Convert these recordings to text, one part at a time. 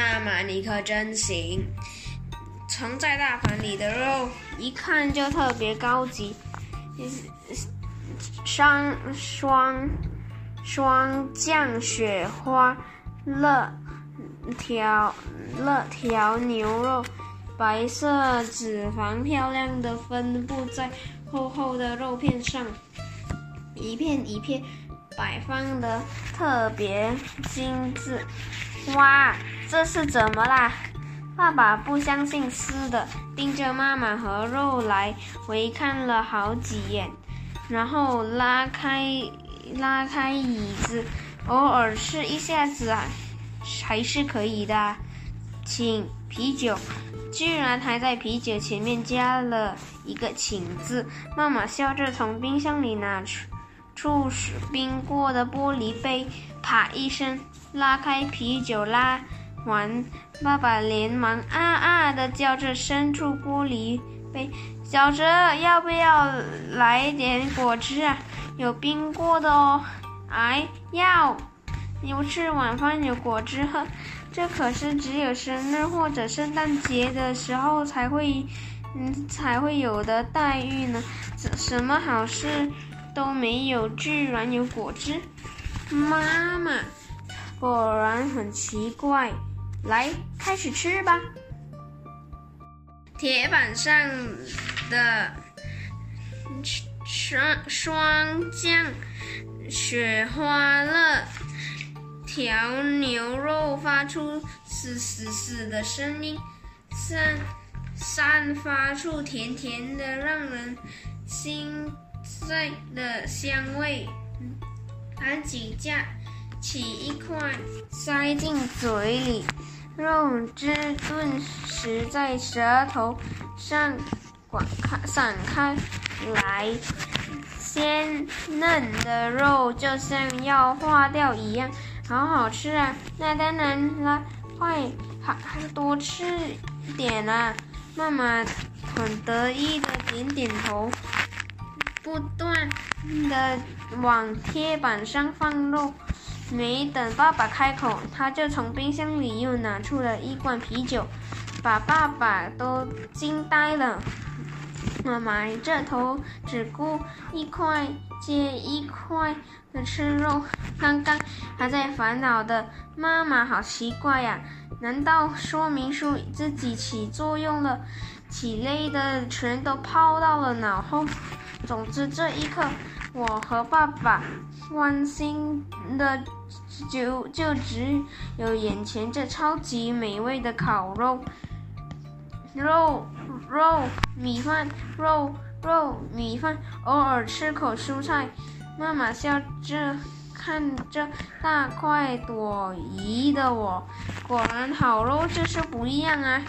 妈妈，你可真行！盛在大盘里的肉，一看就特别高级，双双双酱雪花乐条乐条牛肉，白色脂肪漂亮的分布在厚厚的肉片上，一片一片摆放的特别精致。哇，这是怎么啦？爸爸不相信似的，盯着妈妈和肉来回看了好几眼，然后拉开拉开椅子，偶尔试一下子啊，还是可以的。请啤酒，居然还在啤酒前面加了一个“请”字。妈妈笑着从冰箱里拿出出冰过的玻璃杯，啪一声。拉开啤酒拉完，爸爸连忙啊啊的叫着，伸出玻璃杯：“小哲，要不要来点果汁啊？有冰过的哦。”“哎，要！你不吃晚饭有果汁喝，这可是只有生日或者圣诞节的时候才会，嗯，才会有的待遇呢。什什么好事都没有，居然有果汁！”妈妈。果然很奇怪，来，开始吃吧。铁板上的双双酱雪花乐条牛肉发出嘶嘶嘶的声音，散散发出甜甜的、让人心醉的香味。赶紧加。起一块塞进嘴里，肉汁顿时在舌头上滚开散开来，鲜嫩的肉就像要化掉一样，好好吃啊！那当然了，快还还多吃点啊！妈妈很得意的点点头，不断的往铁板上放肉。没等爸爸开口，他就从冰箱里又拿出了一罐啤酒，把爸爸都惊呆了。妈妈这头只顾一块接一块的吃肉，刚刚还在烦恼的妈妈好奇怪呀？难道说明书自己起作用了，体内的全都抛到了脑后？总之这一刻，我和爸爸关心的。就就只有眼前这超级美味的烤肉，肉肉米饭，肉肉米饭，偶尔吃口蔬菜。妈妈笑着看着大快朵颐的我，果然好肉就是不一样啊！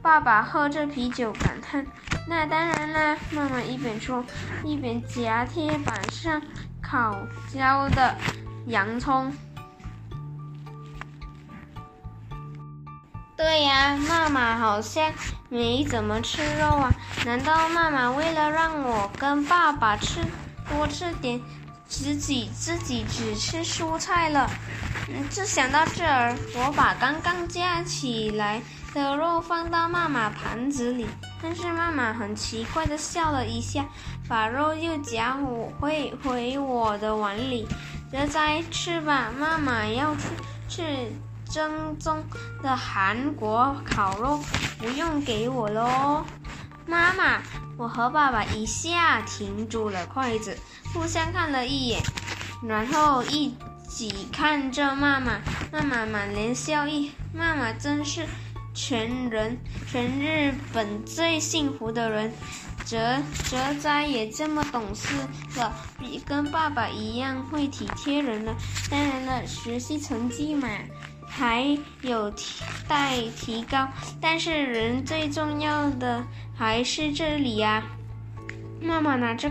爸爸喝着啤酒感叹：“那当然啦！”妈妈一边说，一边夹铁板上烤焦的洋葱。对呀，妈妈好像没怎么吃肉啊？难道妈妈为了让我跟爸爸吃多吃点，自己自己只吃蔬菜了？嗯，就想到这儿，我把刚刚夹起来的肉放到妈妈盘子里，但是妈妈很奇怪的笑了一下，把肉又夹我回回我的碗里。这再吃吧，妈妈要吃吃。正宗的韩国烤肉不用给我喽，妈妈，我和爸爸一下停住了筷子，互相看了一眼，然后一起看着妈妈。妈妈满脸笑意，妈妈真是全人全日本最幸福的人。哲哲哉也这么懂事了，比跟爸爸一样会体贴人了。当然了，学习成绩嘛。还有提待提高，但是人最重要的还是这里呀。妈妈拿着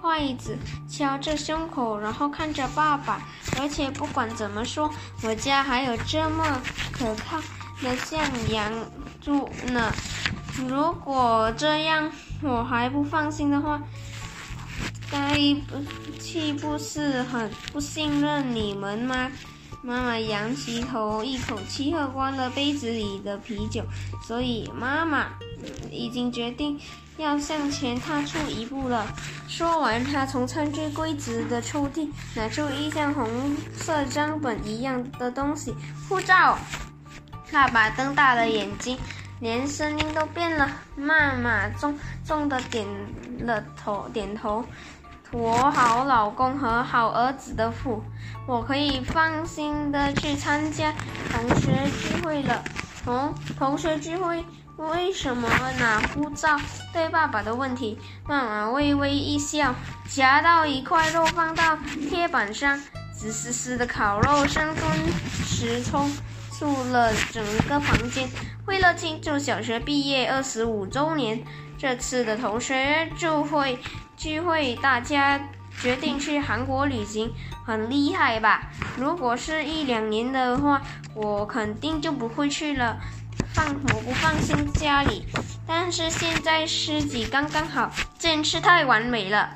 筷子敲着胸口，然后看着爸爸。而且不管怎么说，我家还有这么可靠的向阳柱呢。如果这样我还不放心的话，该不岂不是很不信任你们吗？妈妈仰起头，一口气喝光了杯子里的啤酒。所以妈妈已经决定要向前踏出一步了。说完，她从餐具柜子的抽屉拿出一箱红色账本一样的东西——护照。爸爸瞪大了眼睛，连声音都变了。妈妈重重的点了头，点头。我好老公和好儿子的福，我可以放心的去参加同学聚会了。同同学聚会为什么拿护照？对爸爸的问题，妈妈微微一笑，夹到一块肉放到铁板上，滋滋滋的烤肉声顿时冲住了整个房间。为了庆祝小学毕业二十五周年，这次的同学聚会。聚会，大家决定去韩国旅行，很厉害吧？如果是一两年的话，我肯定就不会去了，放我不放心家里。但是现在十几刚刚好，真是太完美了。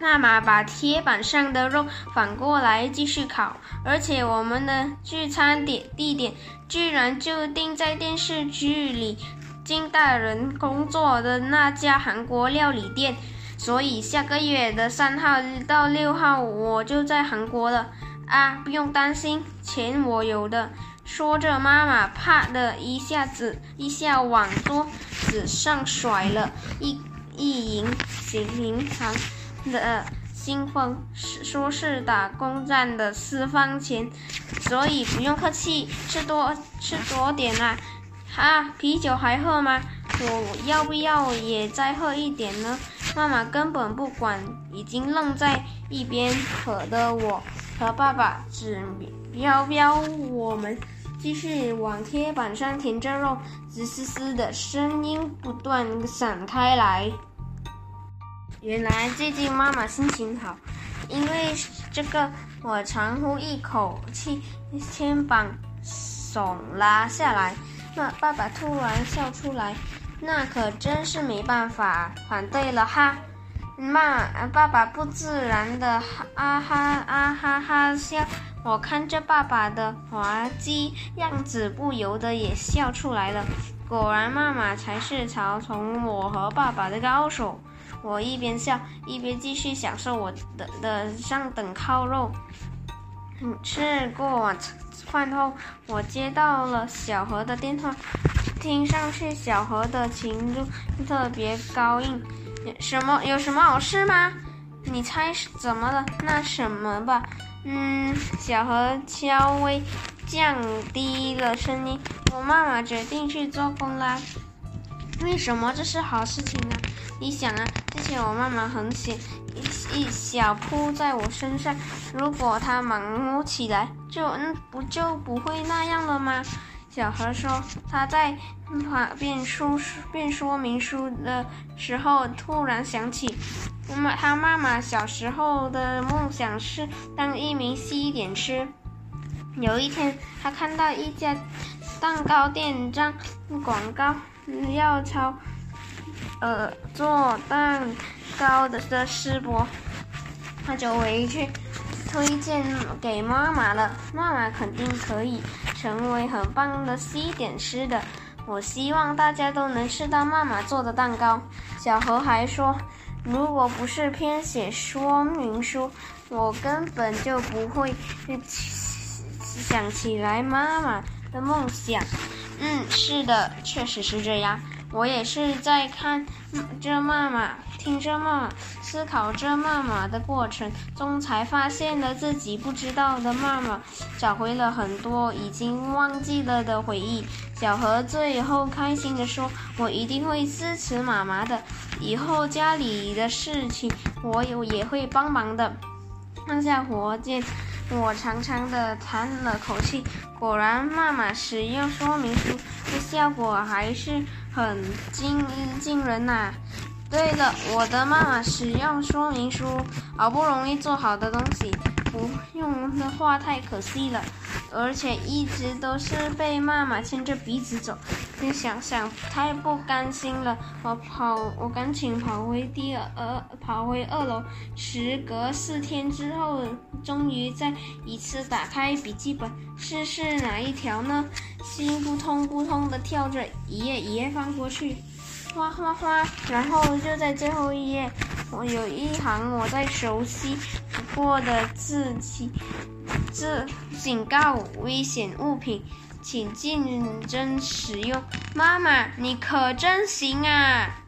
妈妈把铁板上的肉反过来继续烤，而且我们的聚餐点地点居然就定在电视剧里金大人工作的那家韩国料理店。所以下个月的三号到六号我就在韩国了啊！不用担心，钱我有的。说着，妈妈啪的一下子一下往桌子上甩了一一银银行的信封，说是打工赚的私房钱，所以不用客气，吃多吃多点啊！啊，啤酒还喝吗？我要不要也再喝一点呢？妈妈根本不管，已经愣在一边渴的我和爸爸只标标我们继续往铁板上填着肉，滋滋滋的声音不断散开来。原来最近妈妈心情好，因为这个我长呼一口气，肩膀耸拉下来。那爸爸突然笑出来。那可真是没办法，反对了哈。妈，爸爸不自然的啊哈啊哈哈笑，我看着爸爸的滑稽样子，不由得也笑出来了。果然，妈妈才是嘲讽我和爸爸的高手。我一边笑，一边继续享受我的的上等烤肉。吃过晚饭后，我接到了小何的电话。听上去小何的情绪特别高兴，什么有什么好事吗？你猜是怎么了？那什么吧，嗯，小何稍微降低了声音。我妈妈决定去做工啦。为什么这是好事情呢？你想啊，之前我妈妈很闲，一一小扑在我身上，如果她忙起来，就嗯不就不会那样了吗？小何说：“他在变书变说明书的时候，突然想起，妈他妈妈小时候的梦想是当一名西点师。有一天，他看到一家蛋糕店张广告，要招呃做蛋糕的的师伯，他就回去。”推荐给妈妈了，妈妈肯定可以成为很棒的西点师的。我希望大家都能吃到妈妈做的蛋糕。小何还说，如果不是编写说明书，我根本就不会想起来妈妈的梦想。嗯，是的，确实是这样。我也是在看着妈妈。听着妈妈，思考着妈妈的过程中，才发现了自己不知道的妈妈，找回了很多已经忘记了的回忆。小何最后开心地说：“我一定会支持妈妈的，以后家里的事情我有也会帮忙的。”放下火箭，我长长的叹了口气。果然，妈妈使用说明书的效果还是很惊惊人呐。对了，我的妈妈使用说明书，好不容易做好的东西，不用的话太可惜了，而且一直都是被妈妈牵着鼻子走。你想想，太不甘心了。我跑，我赶紧跑回第二，跑回二楼。时隔四天之后，终于再一次打开笔记本，试试哪一条呢？心扑通扑通的跳着，一页一页翻过去，哗哗哗。然后就在最后一页，我有一行我在熟悉不过的字迹，这警告危险物品。请认真使用，妈妈，你可真行啊！